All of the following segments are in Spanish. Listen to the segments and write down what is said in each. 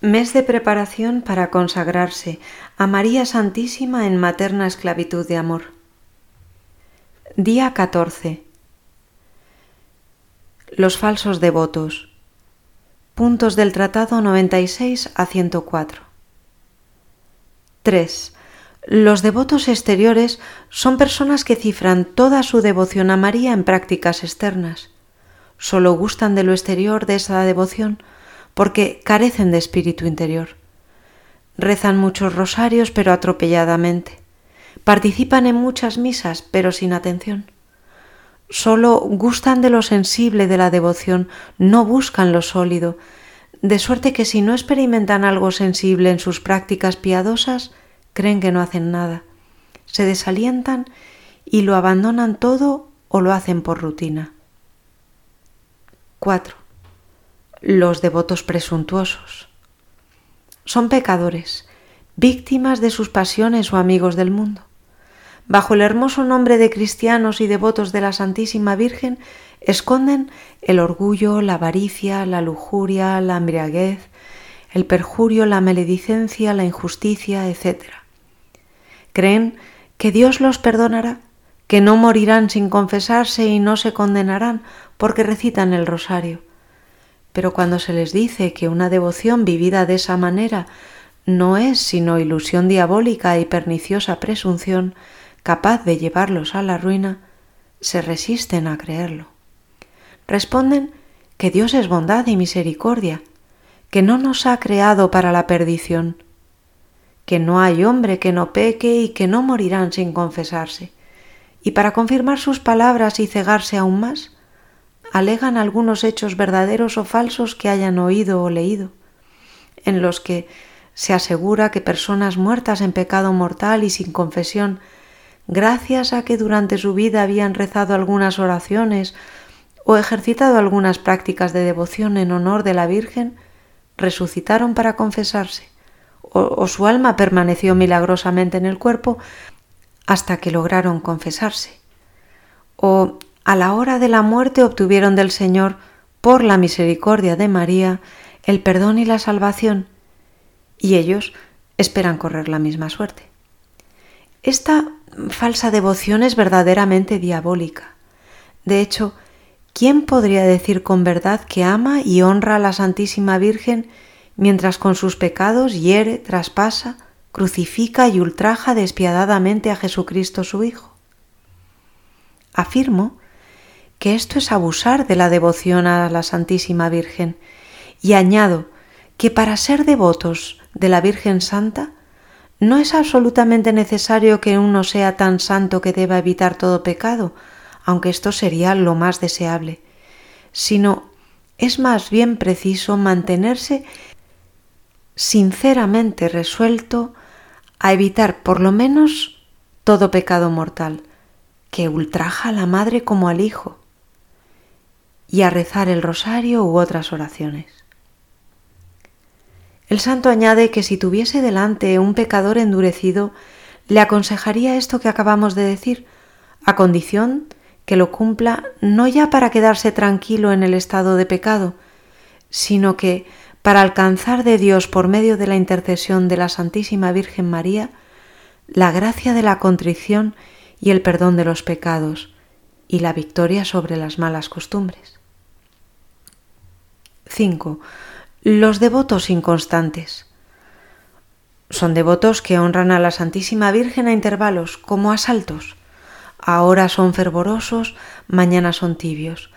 Mes de preparación para consagrarse a María Santísima en materna esclavitud de amor. Día 14. Los falsos devotos. Puntos del Tratado 96 a 104. 3. Los devotos exteriores son personas que cifran toda su devoción a María en prácticas externas. Solo gustan de lo exterior de esa devoción porque carecen de espíritu interior. Rezan muchos rosarios pero atropelladamente. Participan en muchas misas pero sin atención. Solo gustan de lo sensible de la devoción, no buscan lo sólido, de suerte que si no experimentan algo sensible en sus prácticas piadosas, creen que no hacen nada. Se desalientan y lo abandonan todo o lo hacen por rutina. 4 los devotos presuntuosos. Son pecadores, víctimas de sus pasiones o amigos del mundo. Bajo el hermoso nombre de cristianos y devotos de la Santísima Virgen, esconden el orgullo, la avaricia, la lujuria, la embriaguez, el perjurio, la maledicencia, la injusticia, etc. Creen que Dios los perdonará, que no morirán sin confesarse y no se condenarán porque recitan el rosario pero cuando se les dice que una devoción vivida de esa manera no es sino ilusión diabólica y perniciosa presunción capaz de llevarlos a la ruina, se resisten a creerlo. Responden que Dios es bondad y misericordia, que no nos ha creado para la perdición, que no hay hombre que no peque y que no morirán sin confesarse. Y para confirmar sus palabras y cegarse aún más, alegan algunos hechos verdaderos o falsos que hayan oído o leído, en los que se asegura que personas muertas en pecado mortal y sin confesión, gracias a que durante su vida habían rezado algunas oraciones o ejercitado algunas prácticas de devoción en honor de la Virgen, resucitaron para confesarse, o, su alma permaneció milagrosamente en el cuerpo hasta que lograron confesarse, o a la hora de la muerte obtuvieron del Señor, por la misericordia de María, el perdón y la salvación, y ellos esperan correr la misma suerte. Esta falsa devoción es verdaderamente diabólica. De hecho, ¿quién podría decir con verdad que ama y honra a la Santísima Virgen mientras con sus pecados hiere, traspasa, crucifica y ultraja despiadadamente a Jesucristo su Hijo? Afirmo que esto es abusar de la devoción a la Santísima Virgen. Y añado que para ser devotos de la Virgen Santa, no es absolutamente necesario que uno sea tan santo que deba evitar todo pecado, aunque esto sería lo más deseable, sino es más bien preciso mantenerse sinceramente resuelto a evitar por lo menos todo pecado mortal, que ultraja a la madre como al hijo, y a rezar el rosario u otras oraciones. El santo añade que si tuviese delante un pecador endurecido, le aconsejaría esto que acabamos de decir, a condición que lo cumpla no ya para quedarse tranquilo en el estado de pecado, sino que, para alcanzar de Dios por medio de la intercesión de la Santísima Virgen María, la gracia de la contrición y el perdón de los pecados, y la victoria sobre las malas costumbres. 5. Los devotos inconstantes. Son devotos que honran a la Santísima Virgen a intervalos, como asaltos. Ahora son fervorosos, mañana son tibios.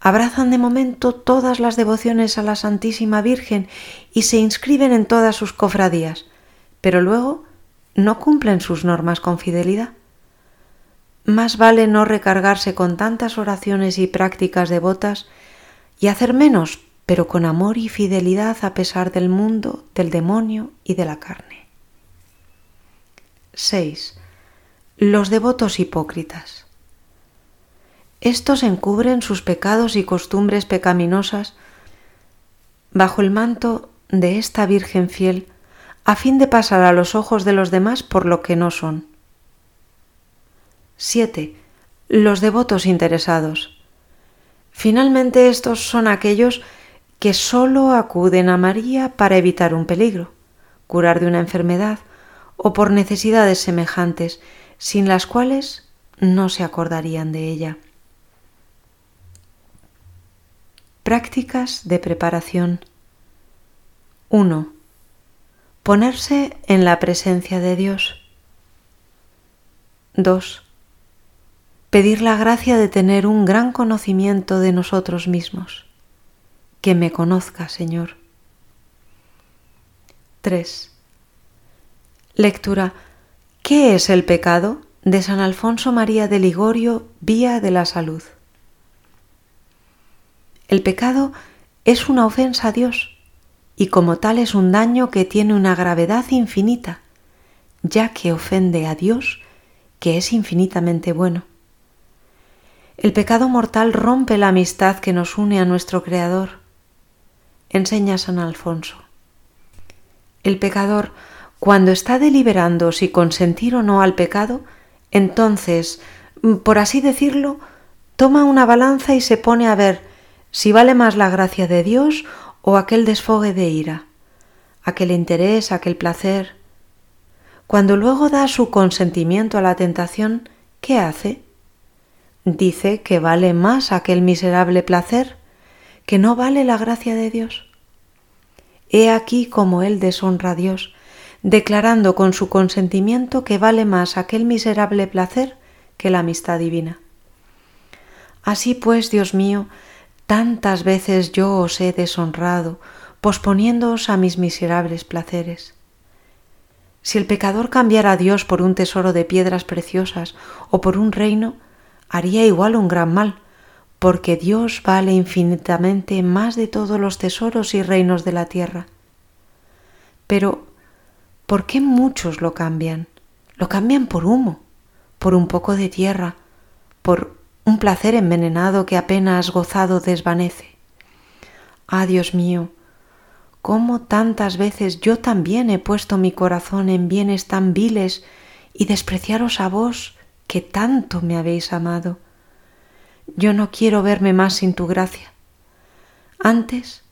Abrazan de momento todas las devociones a la Santísima Virgen y se inscriben en todas sus cofradías, pero luego no cumplen sus normas con fidelidad. Más vale no recargarse con tantas oraciones y prácticas devotas y hacer menos pero con amor y fidelidad a pesar del mundo, del demonio y de la carne. 6. Los devotos hipócritas. Estos encubren sus pecados y costumbres pecaminosas bajo el manto de esta Virgen fiel a fin de pasar a los ojos de los demás por lo que no son. 7. Los devotos interesados. Finalmente estos son aquellos que sólo acuden a María para evitar un peligro, curar de una enfermedad o por necesidades semejantes, sin las cuales no se acordarían de ella. Prácticas de preparación 1. Ponerse en la presencia de Dios. 2. Pedir la gracia de tener un gran conocimiento de nosotros mismos. Que me conozca, Señor. 3. Lectura. ¿Qué es el pecado? de San Alfonso María de Ligorio, Vía de la Salud. El pecado es una ofensa a Dios y como tal es un daño que tiene una gravedad infinita, ya que ofende a Dios, que es infinitamente bueno. El pecado mortal rompe la amistad que nos une a nuestro Creador, enseña San Alfonso. El pecador, cuando está deliberando si consentir o no al pecado, entonces, por así decirlo, toma una balanza y se pone a ver si vale más la gracia de Dios o aquel desfogue de ira, aquel interés, aquel placer. Cuando luego da su consentimiento a la tentación, ¿qué hace? Dice que vale más aquel miserable placer, que no vale la gracia de Dios. He aquí como él deshonra a Dios, declarando con su consentimiento que vale más aquel miserable placer que la amistad divina. Así pues, Dios mío, Tantas veces yo os he deshonrado, posponiéndoos a mis miserables placeres. Si el pecador cambiara a Dios por un tesoro de piedras preciosas o por un reino, haría igual un gran mal, porque Dios vale infinitamente más de todos los tesoros y reinos de la tierra. Pero, ¿por qué muchos lo cambian? Lo cambian por humo, por un poco de tierra, por un placer envenenado que apenas gozado desvanece. Ah, Dios mío, cómo tantas veces yo también he puesto mi corazón en bienes tan viles y despreciaros a vos que tanto me habéis amado. Yo no quiero verme más sin tu gracia. Antes,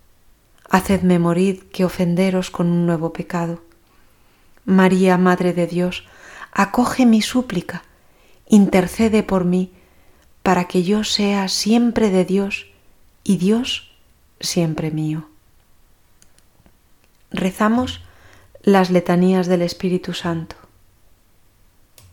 hacedme morir que ofenderos con un nuevo pecado. María, Madre de Dios, acoge mi súplica, intercede por mí, para que yo sea siempre de Dios y Dios siempre mío. Rezamos las letanías del Espíritu Santo.